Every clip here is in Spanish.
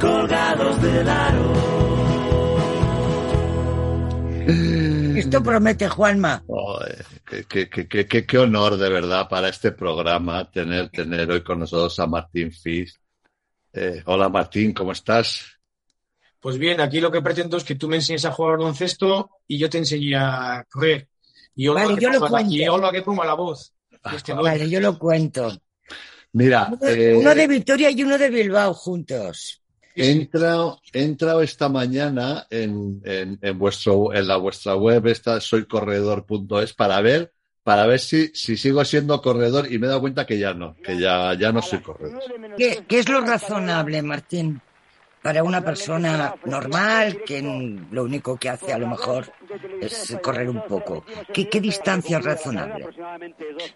Colgados del aro. Esto promete, Juanma. Qué, qué, qué, qué, qué honor de verdad para este programa tener, tener hoy con nosotros a Martín Fis. Eh, hola Martín, ¿cómo estás? Pues bien, aquí lo que pretendo es que tú me enseñes a jugar baloncesto y yo te enseñe a correr. Y Vale, que yo lo cuento. y Olga que ponga la voz. Este, Vale, yo lo cuento. Mira, Uno, eh, uno de Vitoria y uno de Bilbao juntos. He entrado, he entrado esta mañana en, en, en vuestro, en la vuestra web, esta soycorredor.es, para ver, para ver si, si sigo siendo corredor y me he dado cuenta que ya no, que ya, ya no soy corredor. ¿Qué, qué es lo razonable, Martín? Para una persona normal que lo único que hace a lo mejor es correr un poco. ¿Qué, qué distancia es razonable?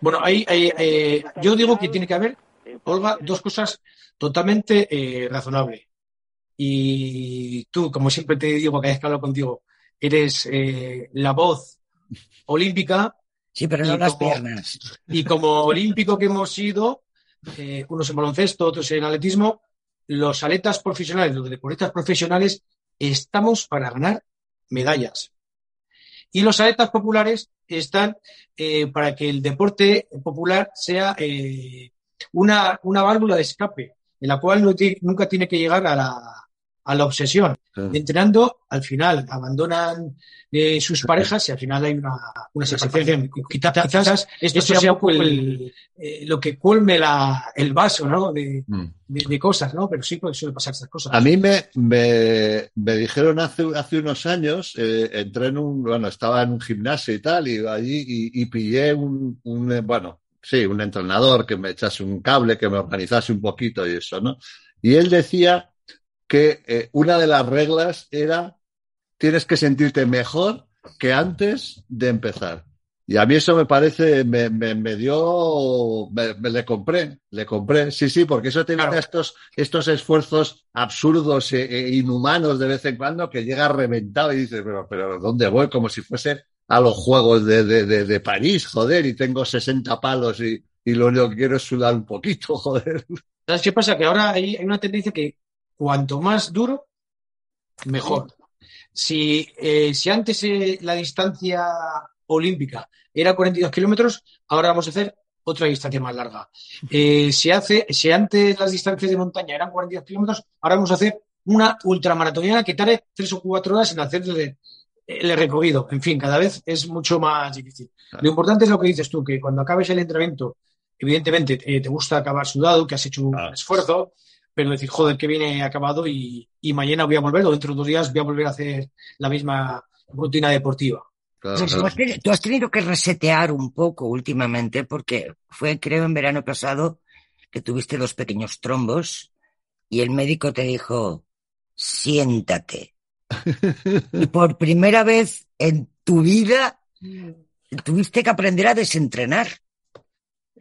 Bueno, ahí, ahí, eh, yo digo que tiene que haber, Olga, dos cosas totalmente eh, razonables. Y tú, como siempre te digo, cada vez que hablo contigo, eres eh, la voz olímpica Sí, pero no las como- piernas. y como olímpico que hemos sido, eh, unos en baloncesto, otros en atletismo, los atletas profesionales, los deportistas profesionales, estamos para ganar medallas. Y los atletas populares están eh, para que el deporte popular sea eh, una, una válvula de escape, en la cual no nunca tiene que llegar a la, a la obsesión. Entrenando, al final abandonan eh, sus parejas y al final hay una, una separación. Quizás, quizás esto sea un poco el- eh, lo que colme la, el vaso ¿no? de, Mm. de- de cosas, ¿no? Pero sí pues, suele pasar estas cosas. A mí me, me, me dijeron hace, hace unos años, eh, entré en un, bueno, estaba en un gimnasio y tal, y allí y, y pillé un, un, eh, bueno, sí, un entrenador que me echase un cable, que me organizase un poquito y eso, ¿no? Y él decía que eh, una de las reglas era tienes que sentirte mejor que antes de empezar. Y a mí eso me parece, me, me, me dio, me, me le compré, le compré, sí, sí, porque eso te Claro. estos, estos esfuerzos absurdos e, e inhumanos de vez en cuando que llega reventado y dices, pero, pero ¿dónde voy? Como si fuese a los Juegos de, de, de, de París, joder, y tengo 60 palos y, y lo único que quiero es sudar un poquito, joder. ¿Sabes qué pasa? Que ahora hay, hay una tendencia que cuanto más duro, mejor. Si, eh, si antes eh, la distancia olímpica era 42 kilómetros, ahora vamos a hacer otra distancia más larga. Eh, si, hace, si antes las distancias de montaña eran 42 kilómetros, ahora vamos a hacer una ultramaratoniana que tarde tres o cuatro horas en hacer el, el recorrido. En fin, cada vez es mucho más difícil. Lo importante es lo que dices tú, que cuando acabes el entrenamiento, evidentemente eh, te gusta acabar sudado, que has hecho un esfuerzo, pero decir, joder, que viene acabado y, y mañana voy a volver o dentro de dos días voy a volver a hacer la misma rutina deportiva. Claro, O sea, tú, has claro. teni- tú has tenido que resetear un poco últimamente porque fue, creo, en verano pasado que tuviste dos pequeños trombos y el médico te dijo, siéntate. Y por primera vez en tu vida tuviste que aprender a desentrenar.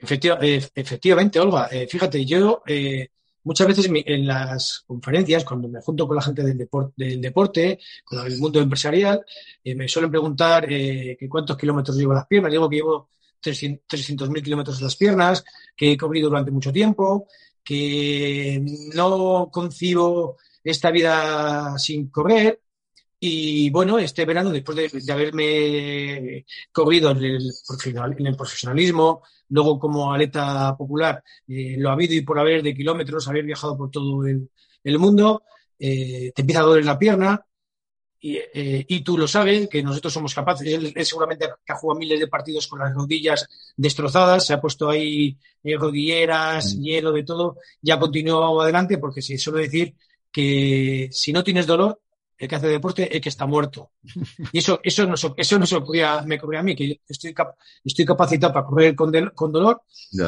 Efectiva- eh, efectivamente, Olga, eh, fíjate, yo eh, muchas veces en las conferencias, cuando me junto con la gente del deporte, del deporte con el mundo empresarial, eh, me suelen preguntar eh, cuántos kilómetros llevo las piernas. Digo que llevo 300 300.000 kilómetros en las piernas, que he corrido durante mucho tiempo, que no concibo esta vida sin correr. Y bueno, este verano, después de, de haberme corrido en el, en el profesionalismo, luego como atleta popular, eh, lo ha habido y por haber de kilómetros, haber viajado por todo el, el mundo, eh, te empieza a doler la pierna. Y, eh, y tú lo sabes, que nosotros somos capaces. Él, él seguramente que ha jugado miles de partidos con las rodillas destrozadas, se ha puesto ahí rodilleras, Mm. hielo, de todo, ya continuó adelante porque se suele decir que si no tienes dolor, el que hace deporte es que está muerto. Y eso, eso no, se- eso no se ocurría, me ocurría a mí, que yo estoy, cap- estoy capacitado para correr con, del- con dolor,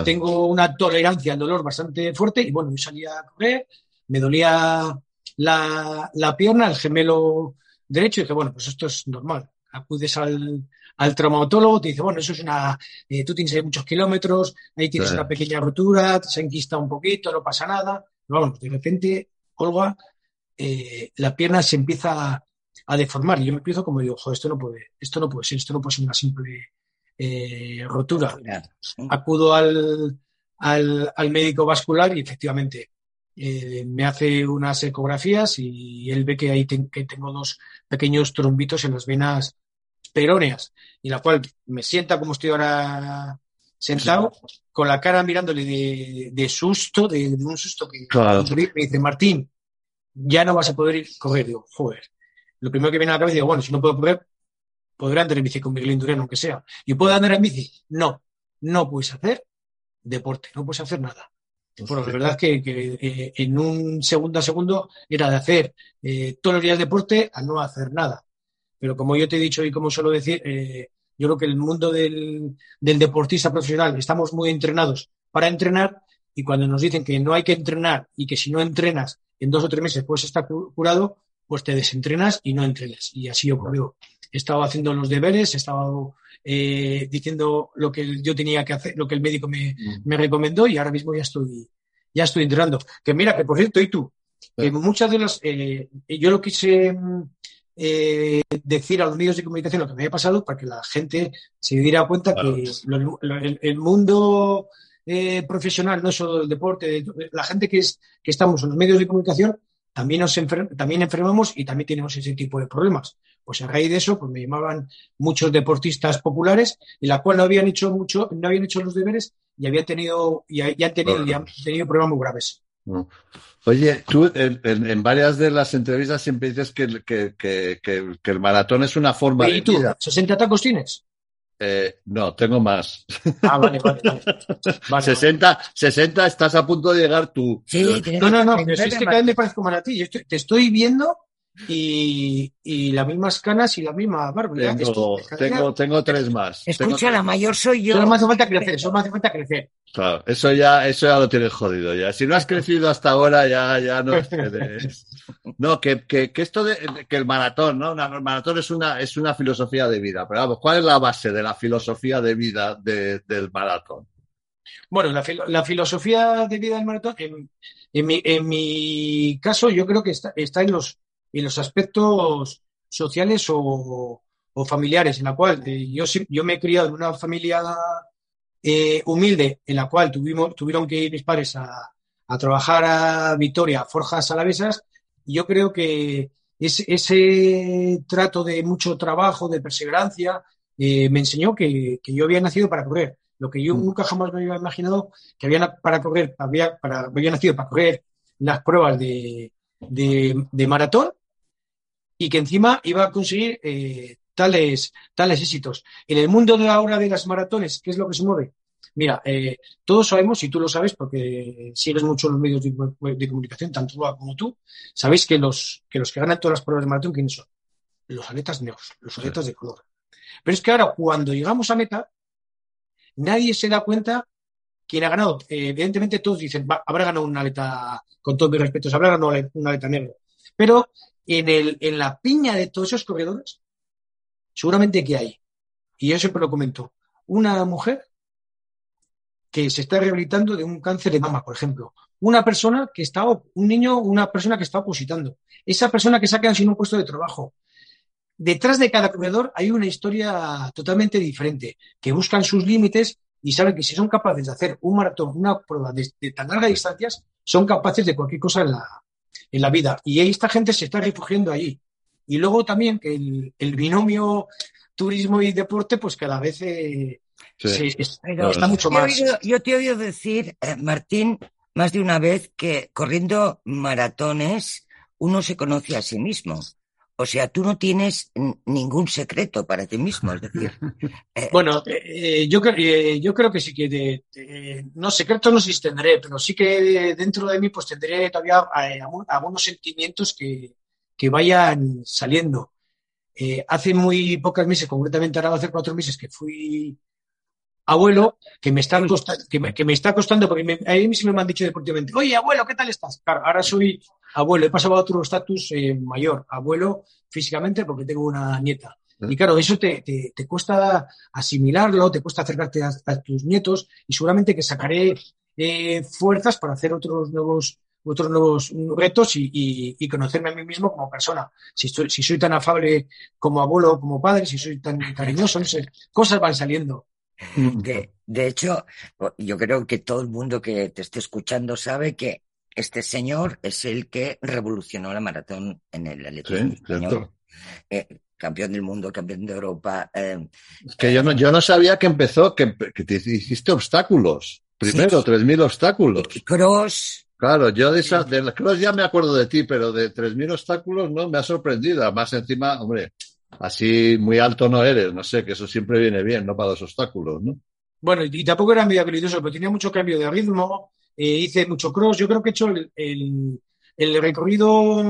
tengo una tolerancia al dolor bastante fuerte y bueno, yo salía a correr, me dolía la, la pierna, el gemelo derecho, y dije, bueno, pues esto es normal. Acudes al, al traumatólogo, te dice, bueno, eso es una, eh, tú tienes ahí muchos kilómetros, ahí tienes Sí. una pequeña rotura, se enquista un poquito, no pasa nada. Pero vamos, de repente, Olga, eh, la pierna se empieza a, a deformar y yo me empiezo como digo, joder, esto no puede, esto no puede ser, esto no puede ser una simple eh, rotura. Acudo al, al, al médico vascular y efectivamente eh, me hace unas ecografías y él ve que ahí ten- que tengo dos pequeños trombitos en las venas peróneas, y la cual me sienta como estoy ahora sentado, con la cara mirándole de, de susto, de, de un susto que Claro. me dice, Martín, ya no vas a poder ir correr. Digo, joder. Lo primero que viene a la cabeza, digo, bueno, si no puedo correr, podré andar en bici con Miguel Indurain, aunque sea. ¿Y puedo andar en bici? No, no puedes hacer deporte, no puedes hacer nada. Bueno, la verdad es que, que, eh, en un segundo a segundo era de hacer eh, todos los días deporte a no hacer nada. Pero como yo te he dicho y como suelo decir, eh, yo creo que el mundo del, del deportista profesional estamos muy entrenados para entrenar y cuando nos dicen que no hay que entrenar y que si no entrenas en dos o tres meses puedes estar cu- curado, pues te desentrenas y no entrenas. Y así ocurrió. He estado haciendo los deberes, he estado eh, diciendo lo que yo tenía que hacer, lo que el médico me, me recomendó y ahora mismo ya estoy, ya estoy entrenando. Que mira, que por cierto, y tú, que muchas de las, eh, yo lo quise mm, eh, decir a los medios de comunicación lo que me había pasado para que la gente se diera cuenta Claro. que lo- lo- el, el mundo eh, profesional, no solo del deporte, de- la gente que, es, que estamos en los medios de comunicación, también, nos enfer- también enfermamos y también tenemos ese tipo de problemas. Pues a raíz de eso, pues me llamaban muchos deportistas populares, en la cual no habían hecho mucho, no habían hecho los deberes y habían tenido, y, y han tenido, y han tenido problemas muy graves. No. Oye, tú en, varias de las entrevistas siempre dices que, el- que, que- que- que el maratón es una forma ¿Y de tú? vida. ¿60 tacos tienes? Eh, no, tengo más. Ah, vale, vale. vale. Vale, 60, 60 estás a punto de llegar tú. Sí, tienes No, no, no, pero si es que cada vez me parezco más a ti. Yo estoy- te estoy viendo y, y las mismas canas y la misma barba. Tengo, tengo, tengo tres más. Escucha, la mayor soy yo. Solo me hace falta crecer, solo me hace falta crecer. Claro, eso ya, eso ya lo tienes jodido ya. Si no has crecido hasta ahora, ya, ya no. No, que, que, que esto de que el maratón, ¿no? Una- el maratón es una, es una filosofía de vida. Pero vamos, ¿cuál es la base de la filosofía de vida de- del maratón? Bueno, la filosofía de vida del maratón, en, en mi, en mi caso, yo creo que está, está en, los, en los aspectos sociales o, o familiares, en la cual eh, yo, yo me he criado en una familia eh, humilde, en la cual tuvimos, tuvieron que ir mis padres a, a trabajar a Vitoria, a Forjas Alavesas, y yo creo que ese, ese trato de mucho trabajo, de perseverancia, eh, me enseñó que, que yo había nacido para correr. Lo que yo Mm. nunca jamás me había imaginado que había para correr, había, para, había nacido para correr las pruebas de, de, de maratón y que encima iba a conseguir eh, tales, tales éxitos. En el mundo de ahora de las maratones, ¿qué es lo que se mueve? Mira, eh, todos sabemos, y tú lo sabes porque sigues mucho los medios de, de comunicación, tanto tú como tú, sabéis que los, que los que ganan todas las pruebas de maratón, ¿quiénes son? Los atletas negros, los atletas de color. Pero es que ahora, cuando llegamos a meta, nadie se da cuenta quién ha ganado. Eh, evidentemente, todos dicen, "Va, habrá ganado un atleta, con todos mis respetos, habrá ganado un atleta negro. Pero en, el, en la piña de todos esos corredores, seguramente que hay, y yo siempre lo comento, una mujer que se está rehabilitando de un cáncer de mama, por ejemplo. Una persona que está, un niño, una persona que está opositando. Esa persona que se ha quedado sin un puesto de trabajo. Detrás de cada corredor hay una historia totalmente diferente, que buscan sus límites y saben que si son capaces de hacer un maratón, una prueba de, de tan largas distancias, son capaces de cualquier cosa en la, en la vida. Y esta gente se está refugiando allí. Y luego también que el, el binomio turismo y deporte, pues cada vez eh, Sí. se- está mucho yo, te he más. oído, yo te he oído decir, eh, Martín, más de una vez que corriendo maratones uno se conoce a sí mismo. O sea, tú no tienes ningún secreto para ti mismo. Es decir, eh, Bueno, eh, yo, eh, yo creo que sí que de, de- no secretos no tendré, pero sí que dentro de mí pues tendré todavía eh, algunos sentimientos que, que vayan saliendo. Eh, hace muy pocos meses, concretamente ahora va a hacer cuatro meses que fui abuelo que me está costando, que me, que me está costando, porque me, a mí sí me han dicho deportivamente, oye, abuelo, ¿qué tal estás? Claro, ahora soy abuelo, he pasado a otro estatus eh, mayor, abuelo físicamente porque tengo una nieta. Y claro, eso te, te, te cuesta asimilarlo, te cuesta acercarte a, a, tus nietos y seguramente que sacaré eh, fuerzas para hacer otros nuevos otros nuevos retos y, y, y, conocerme a mí mismo como persona. Si, estoy, si soy tan afable como abuelo, como padre, si soy tan cariñoso, no sé, cosas van saliendo. De, de hecho, yo creo que todo el mundo que te esté escuchando sabe que este señor es el que revolucionó la maratón en el atletismo Sí, español. Eh, campeón del mundo, campeón de Europa. eh, Es que yo no, yo no sabía que empezó, que, que te hiciste obstáculos. Primero, Sí. 3.000 obstáculos. cross, Claro, yo de esa, de la cross ya me acuerdo de ti, pero de 3.000 obstáculos no me ha sorprendido. Además, encima, hombre, así muy alto no eres, no sé, que eso siempre viene bien, ¿no? Para los obstáculos, ¿no? Bueno, y tampoco era medio habilidoso, pero tenía mucho cambio de ritmo, eh, hice mucho cross. Yo creo que he hecho el, el, el recorrido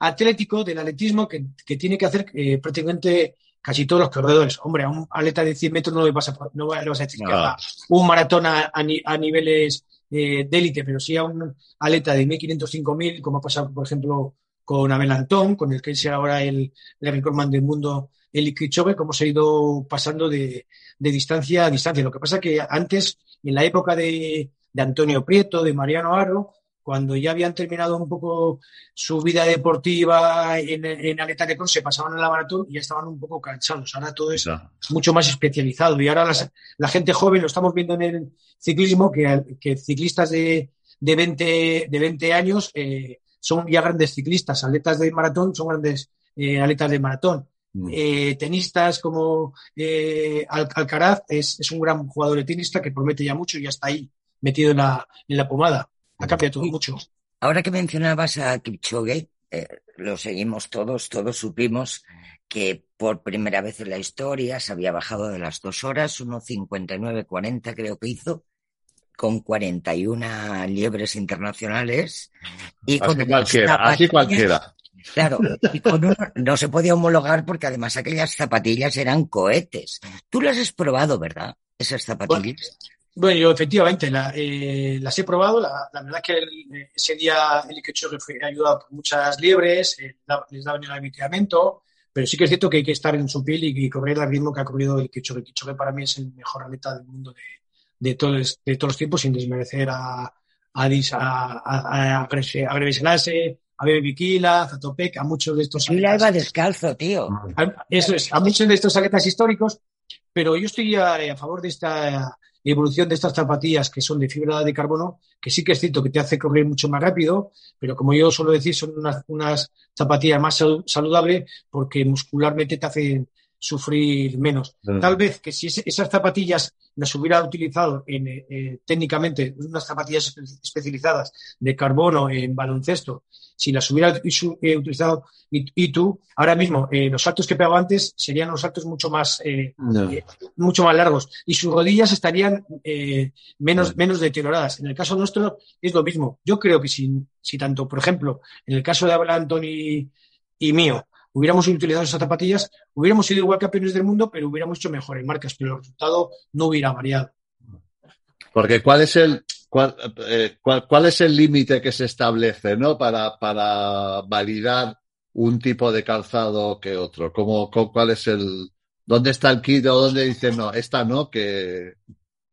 atlético del atletismo que, que tiene que hacer eh, prácticamente casi todos los corredores. Hombre, a un atleta de 100 metros no le vas a, no le vas a decir que haga un maratón a, a ni- a niveles eh, de élite, pero sí a un atleta de 1500, 5000, como ha pasado, por ejemplo, con Abel Antón, con el que es ahora el, el recordman del mundo, el Kipchoge, cómo se ha ido pasando de, de distancia a distancia. Lo que pasa que antes, en la época de, de Antonio Prieto, de Mariano Aro, cuando ya habían terminado un poco su vida deportiva en, en aleta de cross, se pasaban a la maratón y ya estaban un poco cansados. Ahora todo es mucho más especializado. Y ahora las- la gente joven, lo estamos viendo en el ciclismo, que, que ciclistas de, de, 20, de 20 años eh, son ya grandes ciclistas. Atletas de maratón son grandes eh, atletas de maratón. Mm. Eh, tenistas como eh, Al- Alcaraz es, es un gran jugador de tenista que promete ya mucho y ya está ahí, metido en la, en la pomada. Ha cambiado todo mucho. Ahora que mencionabas a Kipchoge, eh, lo seguimos todos, todos supimos que por primera vez en la historia se había bajado de las dos horas, 1.59.40 creo que hizo, con 41 liebres internacionales y con Así cualquiera, así cualquiera. Claro, y con uno- no se podía homologar porque además aquellas zapatillas eran cohetes. Tú las has probado, ¿verdad? Esas zapatillas. Bueno, yo efectivamente la, eh, las he probado. La, la verdad es que el- ese día el Kipchoge fue ayudado por muchas liebres, eh, da- les daban el avituallamiento, pero sí que es cierto que hay que estar en su piel y, y correr al ritmo que ha corrido el Kipchoge. El Kipchoge para mí es el mejor atleta del mundo de, de, todos, de todos los tiempos, sin desmerecer a, a, Dis- a, a, a, a Greve Selassie, a Bebe Bikila, a Zatopek, a muchos de estos Y la atletas. iba descalzo, tío. A- Eso es, a muchos de estos atletas históricos, pero yo estoy a, a favor de esta evolución de estas zapatillas que son de fibra de carbono, que sí que es cierto que te hace correr mucho más rápido, pero como yo suelo decir, son unas, unas zapatillas más sal- saludables porque muscularmente te hacen sufrir menos. Mm. Tal vez que si esas zapatillas las hubiera utilizado en, eh, eh, técnicamente, unas zapatillas espe- especializadas de carbono en baloncesto, si las hubiera eh, utilizado y, y tú, ahora mismo, eh, los saltos que pegaba antes serían los saltos mucho más, No. mucho más largos y sus rodillas estarían menos, menos deterioradas. En el caso nuestro es lo mismo. Yo creo que si, si tanto, por ejemplo, en el caso de Abel Antón y, y mío, hubiéramos utilizado esas zapatillas, hubiéramos sido igual campeones del mundo, pero hubiéramos hecho mejores marcas, pero el resultado no hubiera variado. Porque cuál es el cuál, eh, cuál, cuál es el límite que se establece, ¿no? Para, para validar un tipo de calzado que otro. ¿Cómo, cómo- cuál es el dónde está el kit o dónde dicen no, esta no, que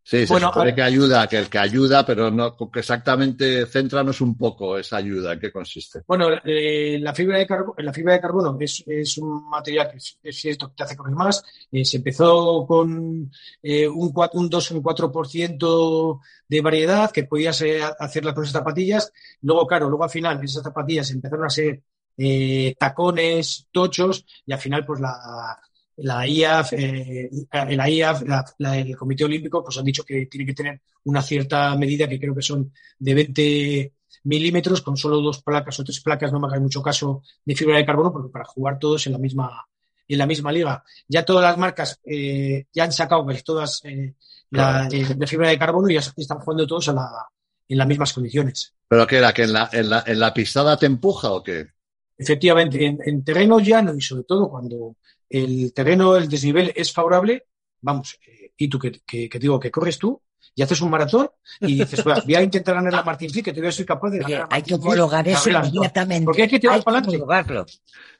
sí, se Bueno, supone que ayuda, que el que ayuda, pero no que exactamente céntranos un poco esa ayuda, ¿en qué consiste? Bueno, eh, la fibra de carbono, la fibra de carbono es, es un material que es, es cierto que te hace correr más. Eh, se empezó con eh, un, 4, un 2 un 4% de variedad que podías eh, hacerla con esas zapatillas. Luego, claro, luego al final esas zapatillas empezaron a ser tacones, tochos y al final pues la, la IAF, eh, la IAF, la- la- el Comité Olímpico, pues han dicho que tiene que tener una cierta medida que creo que son de 20 milímetros con solo dos placas o tres placas, no me hagáis mucho caso, de fibra de carbono, porque para jugar todos en la misma, en la misma liga. Ya todas las marcas eh, ya han sacado casi todas eh, la, eh, de fibra de carbono y ya están jugando todos a la, en las mismas condiciones. ¿Pero qué era? ¿Que en la, en la, en la pisada te empuja o qué? Efectivamente, en, en terreno llano y sobre todo cuando el terreno, el desnivel es favorable, vamos, eh, y tú que, que, que digo que corres tú y haces un maratón y dices, "Voy a- voy a intentar ganar la Martín que todavía soy capaz de Oye, ganar. a hay que Martín homologar eso Gabriel Antón". inmediatamente. Porque hay que tirar Hay para adelante.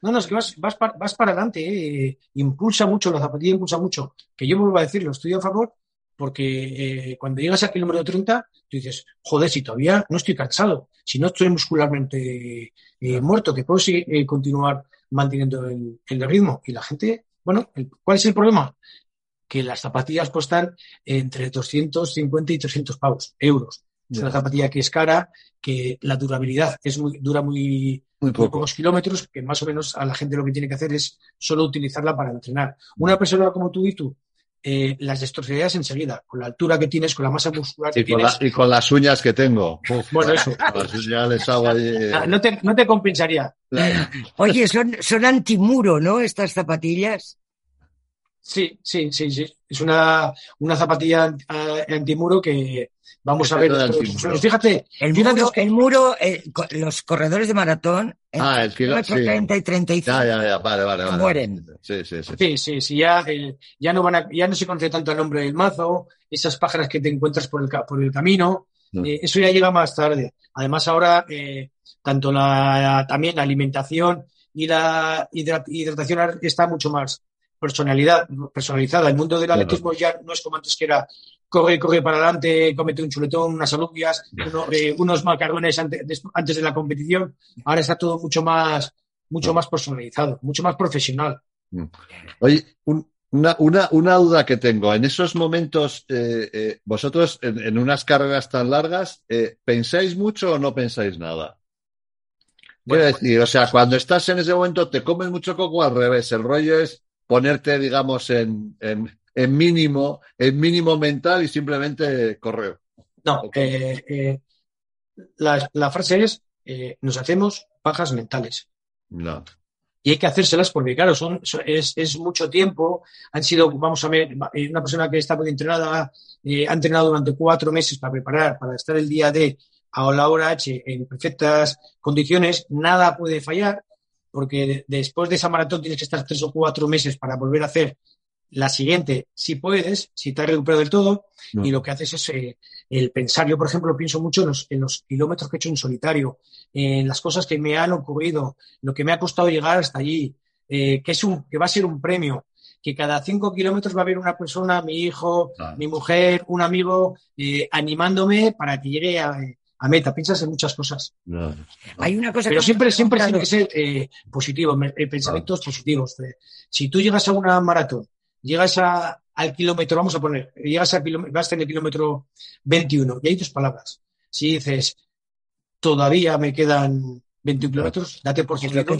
No, no, es que vas, vas, para, vas para adelante, eh, impulsa mucho, la zapatilla impulsa mucho. Que yo vuelvo a decirlo, estoy a favor porque eh, cuando llegas al kilómetro 30, tú dices, joder, si todavía no estoy cansado, si no estoy muscularmente eh, muerto, que puedo seguir, eh, continuar manteniendo el, el ritmo. Y la gente, bueno, el- ¿cuál es el problema? Que las zapatillas cuestan entre 250 y 300 pavos, euros. Es una zapatilla que es cara, que la durabilidad es muy, dura muy, Muy muy poco. pocos kilómetros, que más o menos a la gente lo que tiene que hacer es solo utilizarla para entrenar. Una persona como tú y tú, eh, las destrozarías enseguida, con la altura que tienes, con la masa muscular que Y con, tienes. la- y con las uñas que tengo. Uf, Bueno, eso. las uñas les hago allí. eh, Ah, No te, no te compensaría. Oye, son, son antimuro, ¿no? Estas zapatillas. Sí, sí, sí, sí. Es una, una zapatilla eh, antimuro que vamos a ver. Fíjate, El fíjate muro, que- el muro eh, co- los corredores de maratón, Ah, el kilo- sí. 30 y 35, Ya, ya, ya, vale, vale, vale. mueren. Sí, sí, sí. Sí, sí, sí, ya, eh, ya no van a, ya no se conoce tanto el nombre del mazo, esas pájaras que te encuentras por el, ca- por el camino, Mm. eh, eso ya llega más tarde. Además, ahora, eh, tanto la, también la alimentación y la hidra- hidratación está mucho más personalidad, personalizada. El mundo del atletismo ya no es como antes que era corre, corre para adelante, cómete un chuletón, unas alubias, uno- eh, unos macarrones antes, antes de la competición. Ahora está todo mucho más, mucho Mm. más personalizado, mucho más profesional. Oye, un- una, una, una duda que tengo. En esos momentos, eh, eh, vosotros en, en unas carreras tan largas, ¿pensáis mucho o no pensáis nada? Quiero decir, o sea, cuando estás en ese momento, ¿te comes mucho coco al revés? El rollo es ponerte, digamos, en, en, en mínimo, en mínimo mental y simplemente correr. No, eh, eh, la, la frase es, eh, nos hacemos pajas mentales. No. Y hay que hacérselas porque, claro, son, son- es, es mucho tiempo. Han sido, vamos a ver, una persona que está muy entrenada, ha entrenado durante cuatro meses para preparar, para estar el día D a la hora H en perfectas condiciones. Nada puede fallar porque de- después de esa maratón tienes que estar tres o cuatro meses para volver a hacer la siguiente, si puedes, si te has recuperado del todo. No. Y lo que haces es eh, el pensar. Yo, por ejemplo, pienso mucho en los, en los kilómetros que he hecho en solitario, en las cosas que me han ocurrido, lo que me ha costado llegar hasta allí, eh, que, es un, que va a ser un premio, que cada cinco kilómetros va a haber una persona, mi hijo, Claro. mi mujer, un amigo, eh, animándome para que llegue a, a meta. Piensas en muchas cosas. No. Hay una cosa Pero que siempre, siempre tiene que ser eh, positivo, eh, pensamientos positivos. Eh, Si tú llegas a una maratón, llegas a, al kilómetro, vamos a poner, llegas al kilómetro, vas en el kilómetro 21 y hay tus palabras. Si dices, todavía me quedan 21 kilómetros, date por cierto.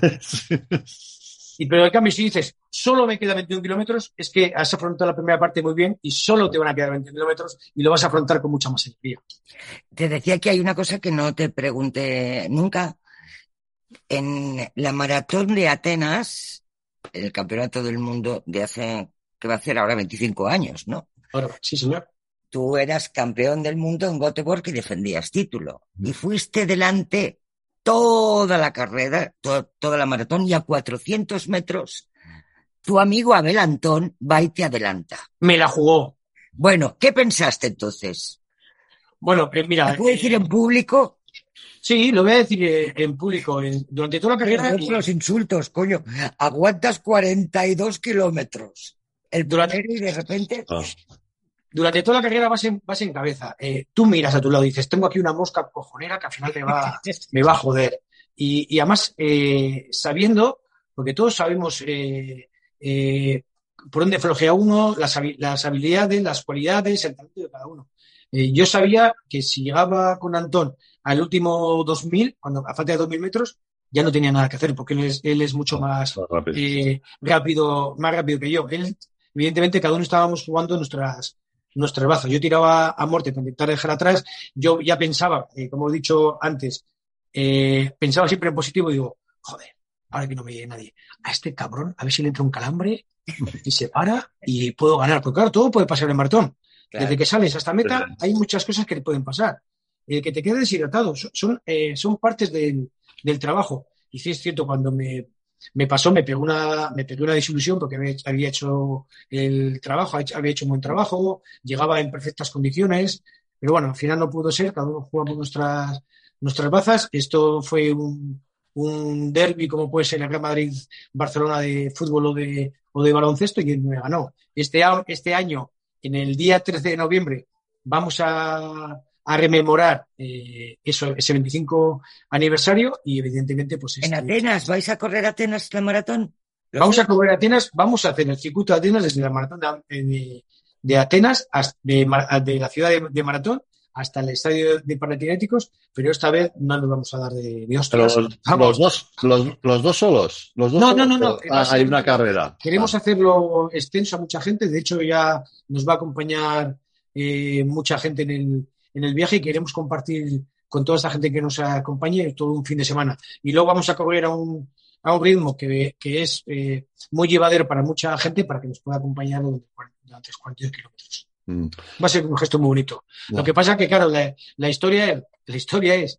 Y pero en cambio, si dices, solo me quedan 21 kilómetros, es que has afrontado la primera parte muy bien y solo te van a quedar 21 kilómetros y lo vas a afrontar con mucha más alegría. Te decía que hay una cosa que no te pregunté nunca. En la maratón de Atenas, el campeonato del mundo de hace, que va a hacer ahora 25 años, ¿no? Ahora, sí, señor. Tú eras campeón del mundo en Göteborg y defendías título. Y fuiste delante toda la carrera, to- toda la maratón y a 400 metros, tu amigo Abel Antón va y te adelanta. Me la jugó. Bueno, ¿qué pensaste entonces? Bueno, eh, mira. ¿Te puedo decir en público? Sí, lo voy a decir eh, en público. durante toda la carrera. Los insultos, coño. Aguantas 42 kilómetros. El Durante- y de repente. Ah. Durante toda la carrera vas en, vas en cabeza. Eh, tú miras a tu lado y dices, tengo aquí una mosca cojonera que al final me va, me va a joder. Y, y además, eh, sabiendo, porque todos sabemos eh, eh, por dónde flojea uno, las, las habilidades, las cualidades, el talento de cada uno. Eh, yo sabía que si llegaba con Antón al último 2000, cuando a falta de 2000 metros, ya no tenía nada que hacer porque él es, él es mucho más, Más rápido. eh, rápido, más rápido que yo. Él, evidentemente, cada uno estábamos jugando nuestras, nuestras bazas. Yo tiraba a muerte para intentar dejar atrás. Yo ya pensaba, eh, como he dicho antes, pensaba siempre en positivo y digo, joder, ahora que no me llegue nadie, a este cabrón, a ver si le entra un calambre y se para y puedo ganar. Porque claro, todo puede pasar en maratón. Desde que sales hasta meta, hay muchas cosas que te pueden pasar. El que te quedes deshidratado, son, eh, son partes del, del trabajo. Y sí es cierto, cuando me, me pasó, me pegó una, me pegó una desilusión porque había, había hecho el trabajo, había hecho un buen trabajo, llegaba en perfectas condiciones, pero bueno, al final no pudo ser, cada uno jugamos nuestras, nuestras bazas. Esto fue un, un derby como puede ser el Real Madrid-Barcelona de fútbol o de, o de baloncesto y me ganó. Este, este año, en el día 13 de noviembre, vamos a, a rememorar eh, eso, ese 25 aniversario y evidentemente pues... En este- Atenas, ¿vais a correr Atenas la maratón? Vamos a correr Atenas, vamos a hacer el circuito de Atenas desde la maratón de, de, de Atenas, hasta, de, de, la ciudad de, de, Maratón hasta el estadio de Panatinéticos, pero esta vez no nos vamos a dar de, de hostias. Los, los, dos, los, los, dos solos. Los dos no, solos, no, no, no. Ah, hay una carrera. Queremos ah. hacerlo extenso a mucha gente. De hecho, ya nos va a acompañar eh, mucha gente en el, en el viaje y queremos compartir con toda esta gente que nos acompañe todo un fin de semana. Y luego vamos a correr a un, a un ritmo que, que es eh, muy llevadero para mucha gente para que nos pueda acompañar durante 42 kilómetros. Mm. Va a ser un gesto muy bonito. Lo que pasa es que, claro, la, la, historia, la historia es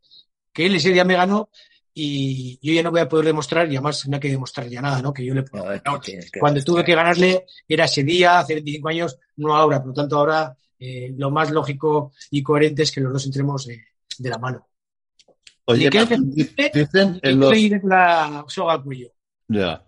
que él ese día me ganó y yo ya no voy a poder demostrar, y además no hay que demostrar ya nada, ¿no? Que yo le No, es que que Cuando tuve que ganarle era ese día, hace 25 años, no ahora. Por lo tanto, ahora eh, lo más lógico y coherente es que los dos entremos de, de la mano. Oye, que dicen en los... la soga al cuello. Ya.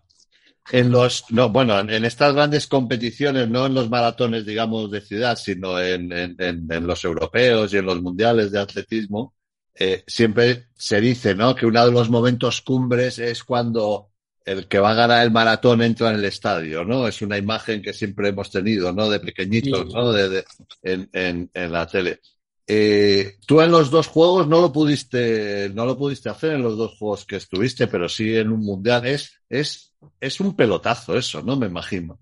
En los, no, bueno, en estas grandes competiciones, no en los maratones, digamos, de ciudad, sino en, en, los europeos y en los mundiales de atletismo, eh, siempre se dice, ¿no? Que uno de los momentos cumbres es cuando el que va a ganar el maratón entra en el estadio, ¿no? Es una imagen que siempre hemos tenido, ¿no? De pequeñitos. ¿no? De, de- en, en, en la tele. Eh, tú en los dos juegos no lo pudiste, no lo pudiste hacer en los dos juegos que estuviste, pero sí en un mundial. Es, es, es un pelotazo eso, ¿no? Me imagino.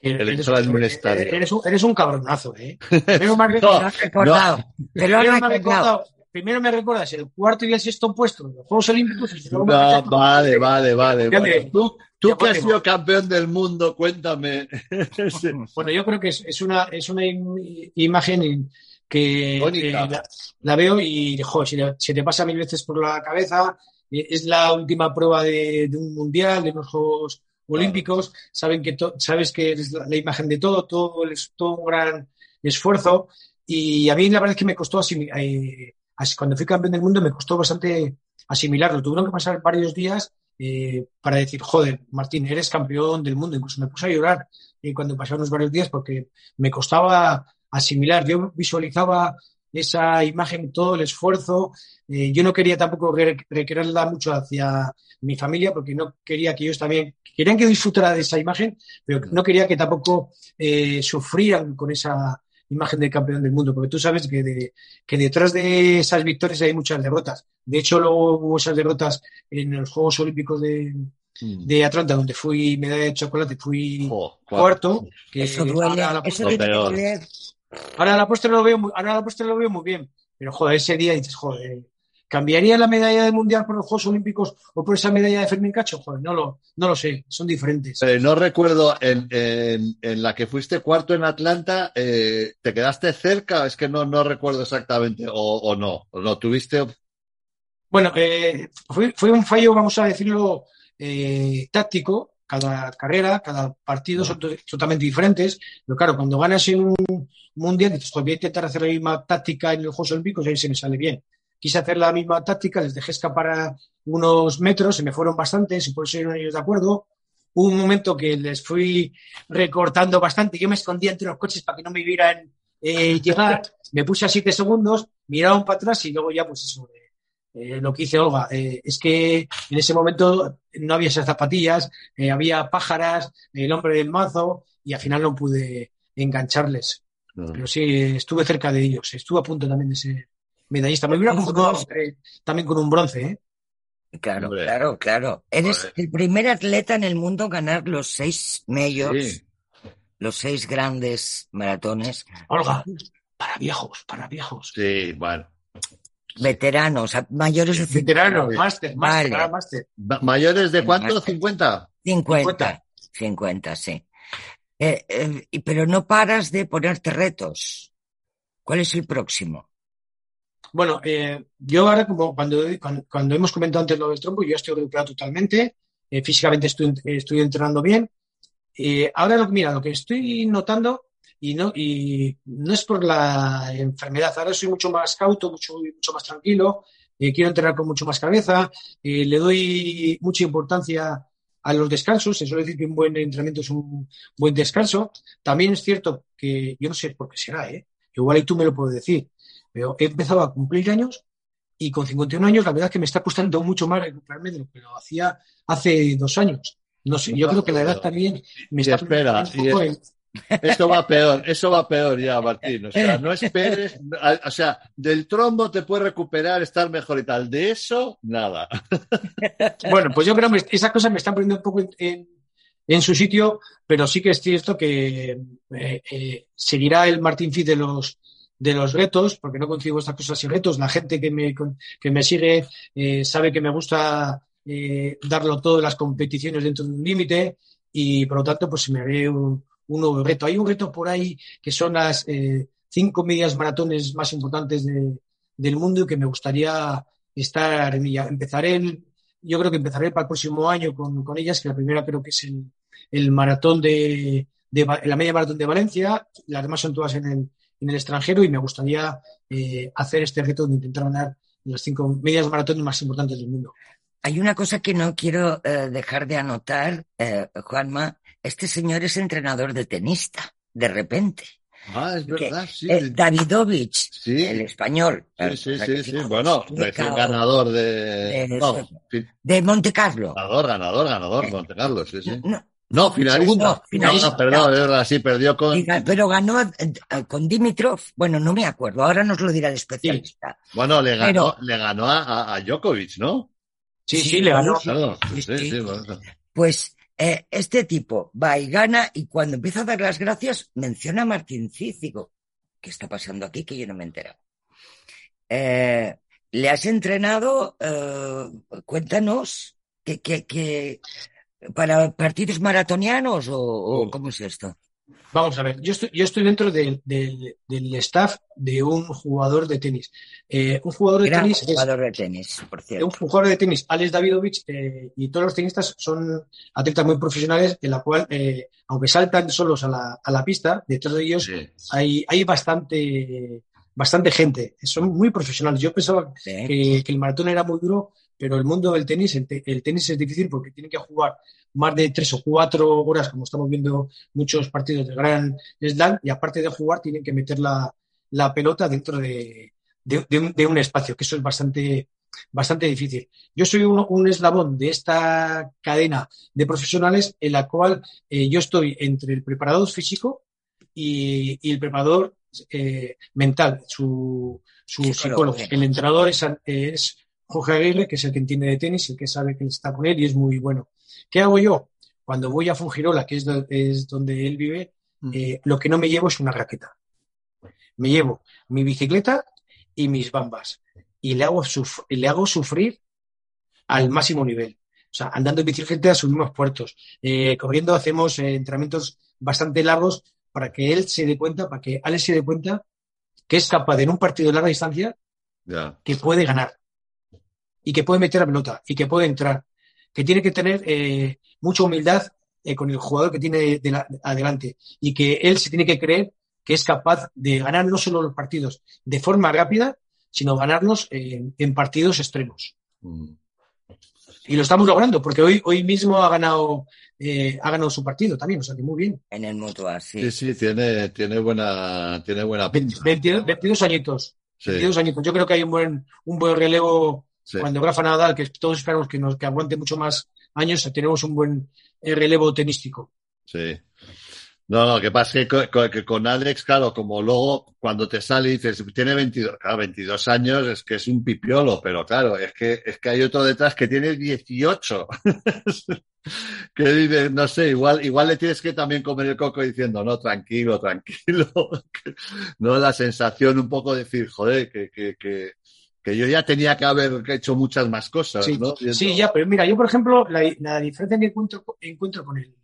El Eres, un estadio. eres un, eres un cabronazo, ¿eh? Primero me has recordado-. Te lo has recordado. primero recuerdas el cuarto y el sexto puesto de los Juegos Olímpicos y luego me No, vale, vale, vale. Te- tú, tú que has sido campeón del mundo, cuéntame. Bueno, yo creo que es, es una, es una im- imagen que eh, la, la veo y joder, se, le- se te pasa mil veces por la cabeza. Eh, Es la última prueba de, de un mundial, de unos Juegos Olímpicos. Saben que to- sabes que es la, la imagen de todo, todo es todo un gran esfuerzo. Y a mí la verdad es que me costó asimi- eh, cuando fui campeón del mundo me costó bastante asimilarlo. Tuvieron que pasar varios días eh, para decir, joder, Martín, eres campeón del mundo. Incluso me puse a llorar eh, cuando pasaron los varios días porque me costaba asimilar. Yo visualizaba esa imagen, todo el esfuerzo. Eh, yo no quería tampoco re- recrearla mucho hacia mi familia porque no quería que ellos también, querían que disfrutara de esa imagen, pero no quería que tampoco eh, sufrieran con esa imagen de campeón del mundo, porque tú sabes que, de- que detrás de esas victorias hay muchas derrotas. De hecho, luego hubo esas derrotas en los Juegos Olímpicos de, de Atlanta, donde fui medalla de chocolate, fui cuarto. Que Eso duele. a la Eso. Ahora la postre lo veo muy, ahora la postre lo veo muy bien. Pero joder, ese día dices, joder, ¿cambiaría la medalla del mundial por los Juegos Olímpicos o por esa medalla de Fermín Cacho? Joder, no lo, no lo sé, son diferentes. Eh, no recuerdo, en, en, en la que fuiste cuarto en Atlanta, eh, ¿te quedaste cerca? Es que no, no recuerdo exactamente, o, o no, o no, tuviste... Bueno, eh, fue, fue un fallo, vamos a decirlo, eh, táctico. Cada carrera, cada partido son to- totalmente diferentes. Pero claro, cuando ganas en un mundial, dices, "Joder, voy a intentar hacer la misma táctica en los Juegos Olímpicos y ahí se me sale bien. Quise hacer la misma táctica, les dejé escapar a unos metros, se me fueron bastantes y por eso no ellos de acuerdo. Hubo un momento que les fui recortando bastante. Yo me escondía entre los coches para que no me vieran eh, llegar. Me puse a siete segundos, miraron para atrás y luego ya, pues eso, eh, eh, lo que hice Olga. eh, es que en ese momento no había esas zapatillas, eh, había pájaras, el hombre del mazo y al final no pude engancharles. Pero sí, estuve cerca de ellos. Estuve a punto también de ser medallista. Me hubiera eh, también con un bronce, ¿eh? Claro, Hombre. claro, claro. Eres el primer atleta en el mundo en ganar los seis majors, Sí. los seis grandes maratones. Olga, para viejos, para viejos. Sí, bueno. Veteranos, mayores de Veterano, Sí. máster, máster, Vale. ahora máster. Ma- ¿Mayores de cuánto? Máster. ¿50? 50. 50, sí. Eh, eh, y- pero no paras de ponerte retos. ¿Cuál es el próximo? Bueno, eh, yo ahora, como cuando, cuando, cuando hemos comentado antes lo del trompo, yo estoy recuperado totalmente. eh, físicamente estoy, estoy entrenando bien. Eh, ahora, lo, mira, lo que estoy notando, y no, y no es por la enfermedad, ahora soy mucho más cauto, mucho, mucho más tranquilo, eh, quiero entrenar con mucho más cabeza, le doy mucha importancia a los descansos, se suele decir que un buen entrenamiento es un buen descanso. También es cierto que, yo no sé por qué será, ¿eh? igual ahí tú me lo puedes decir, pero he empezado a cumplir años y con 51 años la verdad es que me está costando mucho más recuperarme de lo que lo hacía hace dos años. No sé, yo creo que la edad también me está... Espera, Eso va peor, eso va peor ya, Martín. O sea, no esperes, o sea, del trombo te puedes recuperar, estar mejor y tal. De eso, nada. Bueno, pues yo creo que esas cosas me están poniendo un poco en, su sitio, pero sí que es cierto que eh, eh, seguirá el Martín Fit de los de los retos, porque no consigo estas cosas sin retos. La gente que me, que me sigue eh, sabe que me gusta darlo todo en las competiciones dentro de un límite y por lo tanto pues me haré un, un nuevo reto. Hay un reto por ahí que son las eh, cinco medias maratones más importantes del mundo y que me gustaría estar en ella. Empezaré, yo creo que empezaré para el próximo año con, ellas, que la primera creo que es el, maratón de, la media maratón de Valencia, las demás son todas en el, en el extranjero y me gustaría eh, hacer este reto de intentar ganar las cinco medias maratones más importantes del mundo. Hay una cosa que no quiero eh, dejar de anotar, Juanma, este señor es entrenador de tenista, de repente. Ah, es verdad, sí. Davidovich, el español. Sí, sí, sí, sí. Bueno, recién ganador de... De, Monte Carlo. Ganador, ganador, ganador, Monte Carlo, sí, sí. No, no finalista. No, perdón, es verdad, sí, perdió con... Pero ganó eh, con Dimitrov. Bueno, no me acuerdo, ahora nos lo dirá el especialista. Bueno, le ganó, le ganó a, a, Djokovic, ¿no? Sí, sí, le ganó. sí, sí, Pues eh, este tipo va y gana y cuando empieza a dar las gracias menciona a Martín Cícigo. ¿Qué está pasando aquí? Que yo no me he enterado. Eh, ¿Le has entrenado? Eh, cuéntanos, que, para partidos maratonianos o, cómo es esto? Vamos a ver, yo estoy, yo estoy dentro del staff de un jugador de tenis. Eh, un jugador de tenis. Jugador de tenis, por cierto. Un jugador de tenis, Alex Davidovich, eh, y todos los tenistas son atletas muy profesionales, en la cual, eh, aunque saltan solos a la, a la pista, detrás de ellos hay, hay bastante, bastante gente. Son muy profesionales. Yo pensaba que, el maratón era muy duro, pero el mundo del tenis, el, tenis es difícil porque tienen que jugar más de tres o cuatro horas, como estamos viendo muchos partidos de Gran Slam, y aparte de jugar, tienen que meter la, pelota dentro de, un, espacio, que eso es bastante, bastante difícil. Yo soy un, eslabón de esta cadena de profesionales en la cual eh, yo estoy entre el preparador físico y, el preparador eh, mental, su, psicólogo. El entrenador es, es Jorge Aguirre, que es el que entiende de tenis, el que sabe que está con él y es muy bueno. ¿Qué hago yo? Cuando voy a Fungirola, que es, donde él vive, eh, lo que no me llevo es una raqueta. Me llevo mi bicicleta y mis bambas. Y le hago, le hago sufrir al máximo nivel. O sea, andando en bicicleta subimos puertos. Eh, corriendo hacemos eh, entrenamientos bastante largos para que él se dé cuenta, para que Alex se dé cuenta que es capaz de en un partido de larga distancia que puede ganar y que puede meter la pelota y que puede entrar, que tiene que tener eh, mucha humildad eh, con el jugador que tiene adelante y que él se tiene que creer que es capaz de ganar no solo los partidos de forma rápida, sino ganarlos en partidos extremos. Mm. Y lo estamos logrando, porque hoy, hoy mismo ha ganado, eh, ha ganado su partido también, o sea que muy bien. En el Mutua, sí. Sí, sí, tiene, tiene buena, tiene buena 22, añitos. 22 añitos. Yo creo que hay un buen, un buen relevo cuando Rafa Nadal, que todos esperamos que nos que aguante mucho más años, tenemos un buen eh, relevo tenístico. Sí. No, no, que pasa que con, Alex, claro, como luego cuando te sale y dices, tiene 22, claro, 22 años, es que es un pipiolo, pero claro, es que, es que hay otro detrás que tiene 18. que dices, no sé, igual, igual le tienes que también comer el coco diciendo, no, tranquilo, tranquilo. no, la sensación un poco de decir, joder, que, que, que, que yo ya tenía que haber hecho muchas más cosas, sí, ¿no? Sí, ya, pero mira, yo por ejemplo, la, la diferencia que encuentro, encuentro con el,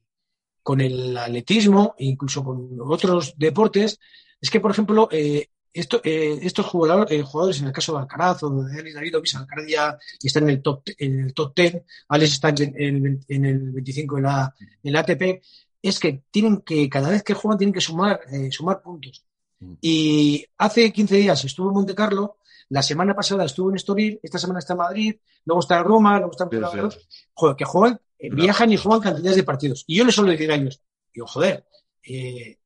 con el atletismo incluso con otros deportes es que, por ejemplo, eh, esto, eh, estos jugadores, eh, jugadores, en el caso de Alcaraz o de Alex Davidovich, Alcaraz ya está en el top, en el top 10, Alex está en, en, en el 25 en la, en la ATP, es que tienen que, cada vez que juegan, tienen que sumar, eh, sumar puntos. Mm. Y hace 15 días estuvo en Monte Carlo, la semana pasada estuvo en Estoril, esta semana está en Madrid, luego está en Roma, luego está en sí. Joder, que juegan, eh, viajan y juegan cantidades de partidos. Y yo les suelo decir a ellos, digo, joder, eh,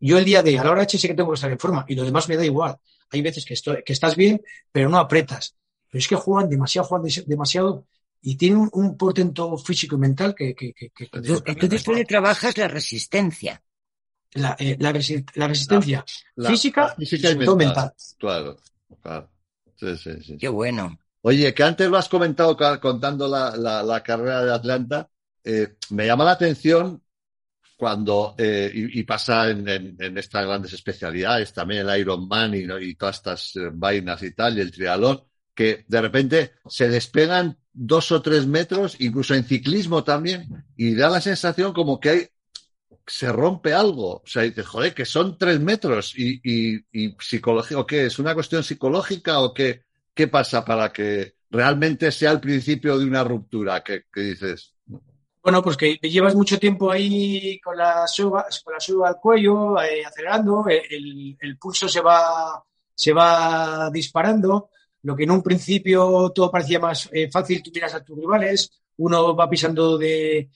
yo el día de a la hora H sé que tengo que estar en forma y lo demás me da igual. Hay veces que, estoy, que estás bien, pero no apretas. Pero es que juegan demasiado, juegan demasiado y tienen un, un portento físico y mental que... que, Entonces tú le trabajas la resistencia. la, eh, la resi- la resistencia La- física, la física y mental. mental. Claro, claro. Sí, sí, sí. Qué bueno. Oye, que antes lo has comentado contando la, la- la carrera de Atlanta. eh, me llama la atención cuando, eh, y, y pasa en, en- en estas grandes especialidades, también el Ironman y, y todas estas eh, vainas y tal, y el triatlón, que de repente se despegan dos o tres metros, incluso en ciclismo también, y da la sensación como que hay, se rompe algo. O sea, dices, joder, que son tres metros y, y, psicológico, ¿qué? ¿Es una cuestión psicológica o qué, qué pasa para que realmente sea el principio de una ruptura? ¿Qué, qué dices? Bueno, pues que llevas mucho tiempo ahí con la suba, con la suba al cuello, eh, acelerando, eh, el, el pulso se va, se va disparando, lo que en un principio todo parecía más eh, fácil, tú miras a tus rivales, uno va pisando de,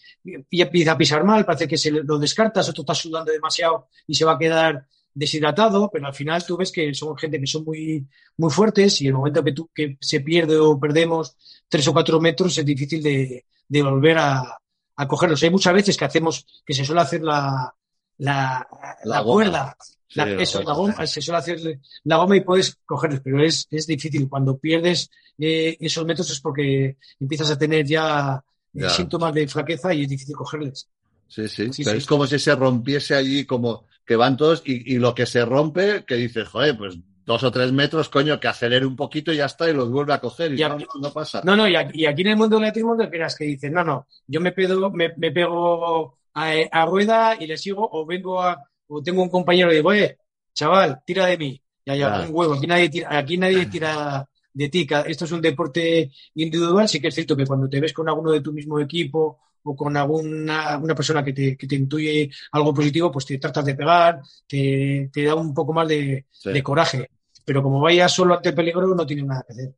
y empieza a pisar mal, parece que se lo descartas, otro está sudando demasiado y se va a quedar deshidratado, pero al final tú ves que son gente que son muy, muy fuertes y el momento que tú, que se pierde o perdemos tres o cuatro metros es difícil de, de volver a, a cogerlos. Hay muchas veces que hacemos, que se suele hacer la, la, La la goma. cuerda, la, eso, la goma, se suele hacer la goma y puedes cogerlos, pero es, es difícil. Cuando pierdes eh, esos metros es porque empiezas a tener ya, eh, Ya. síntomas de flaqueza y es difícil cogerles. Sí, sí. Sí, Pero sí. es como si se rompiese allí, como que van todos y, y lo que se rompe, que dices, joder, pues dos o tres metros, coño, que acelere un poquito y ya está, y los vuelve a coger y Ya. no, no pasa. No, no, y aquí, y aquí en el mundo del atletismo te esperas que dicen, no, no, yo me, pedo, me, me pego a, a rueda y le sigo, o vengo a, o tengo un compañero y digo, oye, chaval, tira de mí. Ya, ya, un huevo, aquí nadie tira, aquí nadie tira de ti. Esto es un deporte individual, sí que es cierto que cuando te ves con alguno de tu mismo equipo o con alguna una persona que te, que te intuye algo positivo, pues te tratas de pegar, te, te da un poco más de, Sí. de coraje. Pero como vayas solo ante el peligro, no tiene nada que hacer.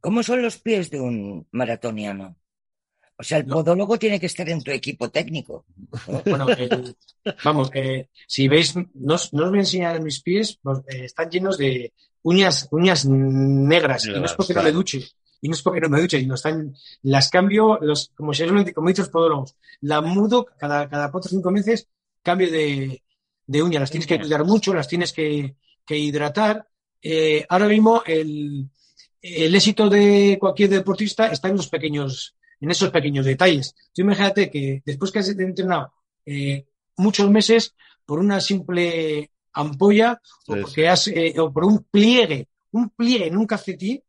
¿Cómo son los pies de un maratoniano? O sea, el podólogo tiene que estar en tu equipo técnico. Bueno, el- vamos, eh, si veis, no, os- no os voy a enseñar mis pies, pues, eh, están llenos de uñas, uñas negras, y no es porque no me duche, y no es porque no me duche, y no están, las cambio, los, como se suelen- como dicen los podólogos, la mudo cada, cada cuatro o cinco meses, cambio de, de uña, las tienes que cuidar mucho, las tienes que, que hidratar. Eh, ahora mismo el, el éxito de cualquier deportista está en los pequeños, en esos pequeños detalles. Tú imagínate que después que has entrenado eh, muchos meses por una simple ampolla o porque has, eh, o por un pliegue, un pliegue en un calcetín,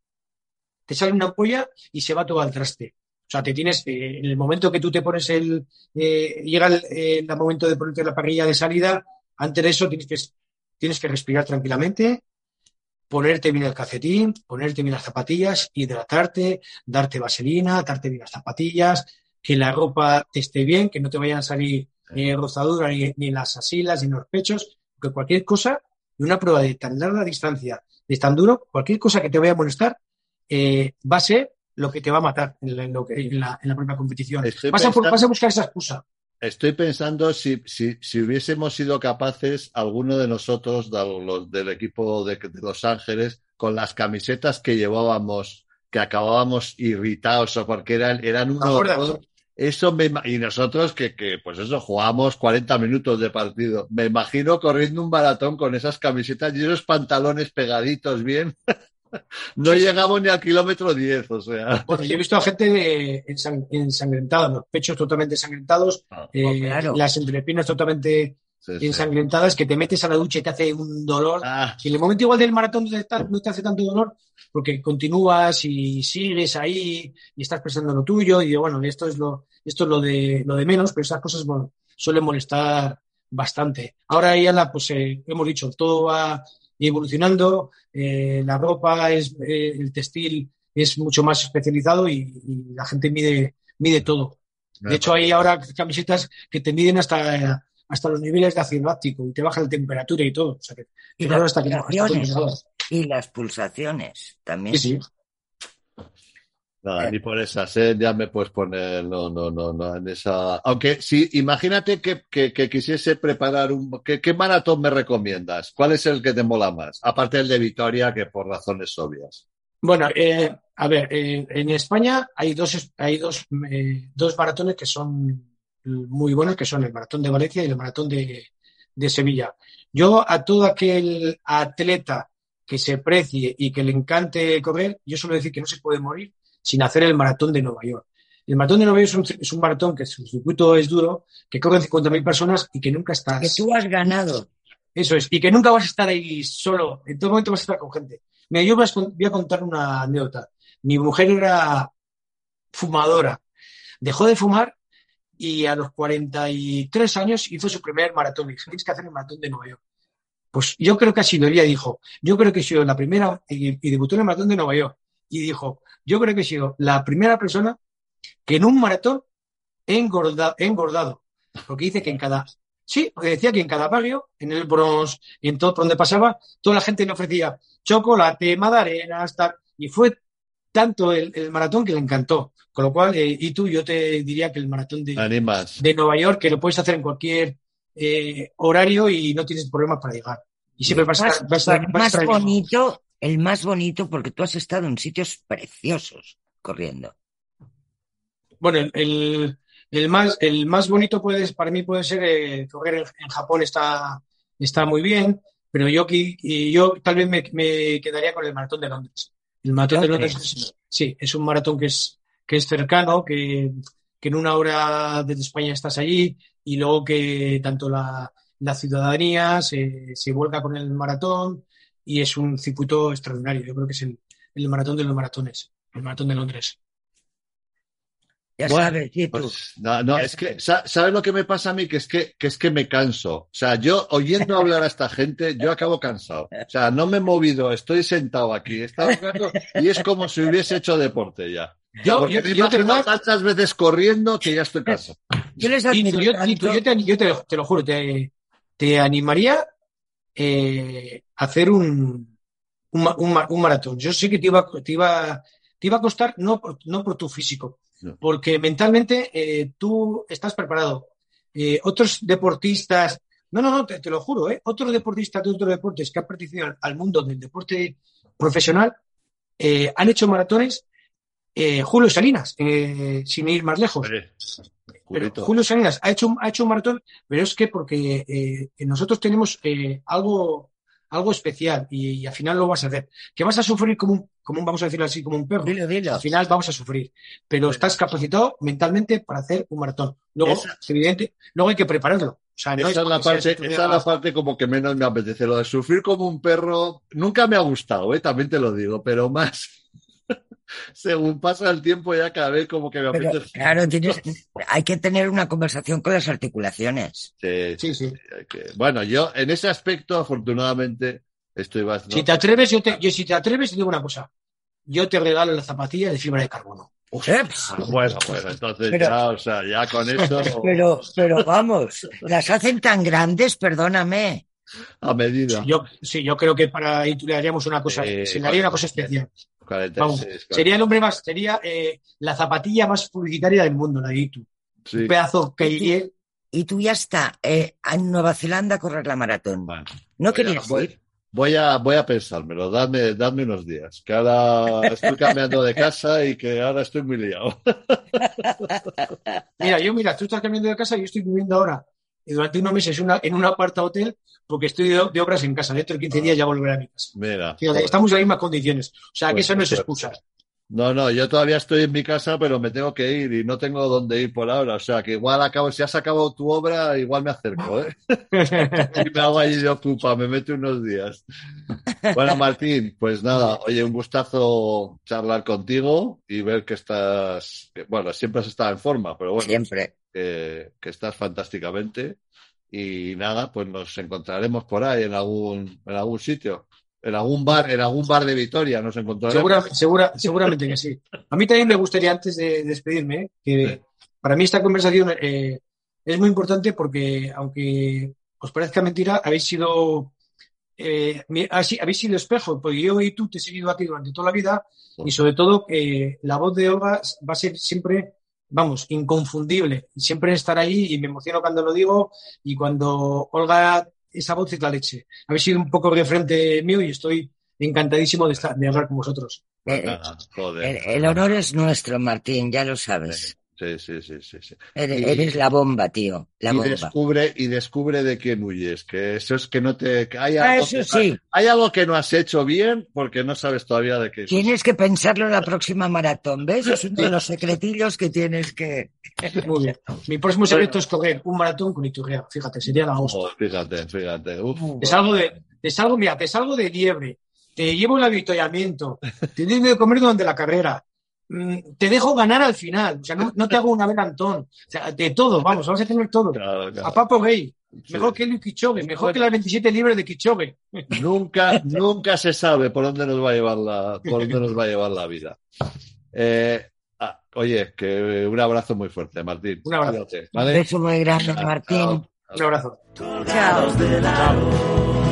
te sale una ampolla y se va todo al traste. O sea, te tienes, eh, en el momento que tú te pones el, eh, llega el, el momento de ponerte la parrilla de salida, antes de eso tienes que, tienes que respirar tranquilamente, ponerte bien el calcetín, ponerte bien las zapatillas, hidratarte, darte vaselina, darte bien las zapatillas, que la ropa te esté bien, que no te vayan a salir eh, rozaduras ni, ni en las asilas ni en los pechos, que cualquier cosa, y una prueba de tan larga distancia, de tan duro, cualquier cosa que te vaya a molestar, eh, va a ser lo que te va a matar en la, en lo que- en la- en la propia competición. Vas a, vas a buscar esa excusa. Estoy pensando si, si, si hubiésemos sido capaces, alguno de nosotros, de los, del equipo de, de Los Ángeles, con las camisetas que llevábamos, que acabábamos irritados o porque eran, eran un. Eso me, y nosotros que, que, pues eso, jugábamos 40 minutos de partido. Me imagino corriendo un maratón con esas camisetas y esos pantalones pegaditos bien. no Sí, sí. llegamos ni al kilómetro 10, o sea. Bueno, yo he visto a gente eh, ensan- ensangrentada, los pechos totalmente ensangrentados, eh, Oh, claro. las entrepiernas totalmente Sí, sí. ensangrentadas, que te metes a la ducha y te hace un dolor. Ah, Y en el momento igual del maratón no te, está- no te hace tanto dolor porque continúas y sigues ahí y estás pensando lo tuyo y digo, bueno, esto es lo, esto es lo de, lo de menos, pero esas cosas bueno, suelen molestar bastante. Ahora ya la, pues eh, hemos dicho, todo va evolucionando, eh, la ropa, es, eh, el textil es mucho más especializado y, y la gente mide, mide todo. De hecho, hay ahora camisetas que te miden hasta, hasta los niveles de ácido láctico y te baja la temperatura y todo. O sea que, Y, claro, las hasta que- hasta pulsaciones, que- y las pulsaciones también. Sí, sí. Nada, ni por esas, ¿eh? ya me puedes poner, no, no, no, no, en esa. Aunque si, imagínate que, que, que quisiese preparar un. ¿qué, ¿Qué maratón me recomiendas? ¿Cuál es el que te mola más? Aparte del de Vitoria, que por razones obvias. Bueno, eh, a ver, eh, en España hay dos, hay dos, eh, dos maratones que son muy buenos, que son el maratón de Valencia y el maratón de, de Sevilla. Yo a todo aquel atleta que se precie y que le encante correr, yo suelo decir que no se puede morir sin hacer el maratón de Nueva York. El maratón de Nueva York es un, es un maratón que su circuito es duro, que corren 50.000 personas y que nunca estás. Que tú has ganado. Eso es, y que nunca vas a estar ahí solo, en todo momento vas a estar con gente. Mira, yo voy a contar una anécdota. Mi mujer era fumadora, dejó de fumar y a los 43 años hizo su primer maratón. Y tienes que hacer el maratón de Nueva York. Pues yo creo que ha sido, ella dijo, yo creo que sido la primera, y, y debutó en el maratón de Nueva York. Y dijo, yo creo que he sido la primera persona que en un maratón he engorda- he engordado. Porque dice que en cada, Sí, porque decía que en cada barrio, en el Bronx y en todo por donde pasaba, toda la gente le ofrecía chocolate, magdalenas, tal. Y fue tanto el, el maratón que le encantó. Con lo cual, eh, y tú, yo te diría que el maratón de, de Nueva York, que lo puedes hacer en cualquier eh, horario y no tienes problemas para llegar. Y siempre vas a Más- estar, vas a, el vas más bonito, el más bonito, porque tú has estado en sitios preciosos corriendo. Bueno, el, más, el más bonito puede, para mí puede ser eh, correr en, en Japón está, está muy bien, pero yo, yo tal vez me, me quedaría con el maratón de Londres. El maratón de Londres. Londres, es- sí, es un maratón que es, que es cercano, que, que en una hora desde España estás allí y luego que tanto la, la ciudadanía se, se vuelca con el maratón y es un circuito extraordinario. Yo creo que es el, el maratón de los maratones, el maratón de Londres. Ya sabes. Pues, no, no, es que, sa- ¿sabes lo que me pasa a mí? Que es que, que es que me canso. O sea, yo oyendo hablar a esta gente, yo acabo cansado. O sea, no me he movido, estoy sentado aquí, he estado y es como si hubiese hecho deporte ya. Yo, Porque yo, te- tantas veces corriendo que ya estoy cansado. Yo les Y tú, yo, y te, yo te- te lo juro, te, te animaría eh, hacer un, un, ma- un ma- un maratón. Yo sé que te iba, te iba, te iba a costar no por, no por tu físico, No. porque mentalmente eh, tú estás preparado. Eh, otros deportistas, no, no, no, te, te lo juro, ¿eh? Otros deportistas de otros deportes que han pertenecido al, mundo del deporte profesional eh, han hecho maratones. Eh, Julio Salinas, sin ir más lejos. Pero. Julio Salinas ha hecho, un- ha hecho un maratón, pero es que porque eh, nosotros tenemos eh, algo, algo especial y, y al final lo vas a hacer. Que vas a sufrir como un, como un, vamos a decirlo así, como un perro. Dilo, dilo. Al final vamos a sufrir, pero estás capacitado mentalmente para hacer un maratón. Luego, Esa- es evidente, luego hay que prepararlo. O sea, no Esa es, la parte, esa es la parte como que menos me apetece. Lo de sufrir como un perro nunca me ha gustado, ¿eh? también te lo digo, pero más según pasa el tiempo ya cada vez como que me Pero, apetece. claro, tienes, hay que tener una conversación con las articulaciones. Sí, Sí, sí. hay que- Bueno, yo en ese aspecto afortunadamente estoy bastante... Si te atreves, yo, te, yo si te atreves, te digo una cosa. Yo te regalo la zapatilla de fibra de carbono. Eps. Ah, Bueno, bueno, entonces Pero- ya, o sea, ya con eso Pero, pero vamos, las hacen tan grandes, perdóname. a medida. Yo, sí, yo creo que para y le haríamos una cosa, Eh, se le haría una cosa especial. 46, Vamos, 46. sería el hombre más, sería eh, la zapatilla más publicitaria del mundo, la de Itu. Sí. Un pedazo que Y- Y tú ya está, eh, en Nueva Zelanda a correr la maratón. Bueno, ¿No voy a- querías voy- ir? Voy a, voy a pensármelo, dadme, dadme unos días, que ahora estoy cambiando de casa y que ahora estoy muy liado. Mira, yo, mira, tú estás cambiando de casa y yo estoy viviendo ahora eh, durante unos meses una- en un aparta hotel porque estoy de, de obras en casa. Dentro de 15 días ya volveré a mi casa. Mira. Fíjate, estamos en las mismas condiciones. O sea, que Pues, eso no es excusa. No, no, yo todavía estoy en mi casa, pero me tengo que ir y no tengo dónde ir por ahora. O sea, que igual acabo, si has acabado tu obra, igual me acerco, ¿eh? Y me hago allí de ocupa, me meto unos días. Bueno, Martín, pues nada, oye, un gustazo charlar contigo y ver que estás, que, bueno, siempre has estado en forma, pero bueno, Siempre. que, que estás fantásticamente. Y nada, pues nos encontraremos por ahí en algún, en algún sitio. En algún bar, en algún bar de Vitoria nos encontraremos. Segura, segura, seguramente que sí. A mí también me gustaría, antes de despedirme, que Sí. para mí esta conversación eh, es muy importante porque, aunque os parezca mentira, habéis sido, eh, así- habéis sido espejo, porque yo y tú te he seguido aquí durante toda la vida y sobre todo que la voz de Olga va a ser siempre, vamos, inconfundible, siempre estar ahí y me emociono cuando lo digo y cuando Olga, esa voz es la leche. Habéis sido un poco referente mío y estoy encantadísimo de, estar, de hablar con vosotros. Eh, Ah, el, el honor es nuestro, Martín, ya lo sabes. Sí, sí, sí, sí, sí. Eres, Y- eres la bomba, tío, la y bomba. descubre, y descubre de quién huyes, que eso es que no te, que hay, Ah, algo eso que, sí. hay algo que no has hecho bien porque no sabes todavía de qué es. Tienes que pensarlo en la próxima maratón, ¿ves? Es uno de los secretillos que tienes que... Muy bien. Mi próximo secreto es correr un maratón con Iturria. Fíjate, sería la hostia. Oh, fíjate, fíjate. Uf. Te salgo de, te salgo, mira, te salgo de liebre, te llevo el avituallamiento, te doy de comer durante la carrera, te dejo ganar al final, o sea, no, no te hago una vez Antón, o sea, de todo, vamos, vamos a tener todo. Claro, claro. A Papo Gay, Sí. mejor que Eliud Kichogue, mejor que las 27 libres de Kichogue. Nunca, nunca se sabe por dónde nos va a llevar la, por dónde nos va a llevar la vida. Eh, ah, oye, que un abrazo muy fuerte, Martín. Un abrazo. Cuídate, Un ¿vale? beso muy grande, Chao, Martín. chao. Un abrazo. aro.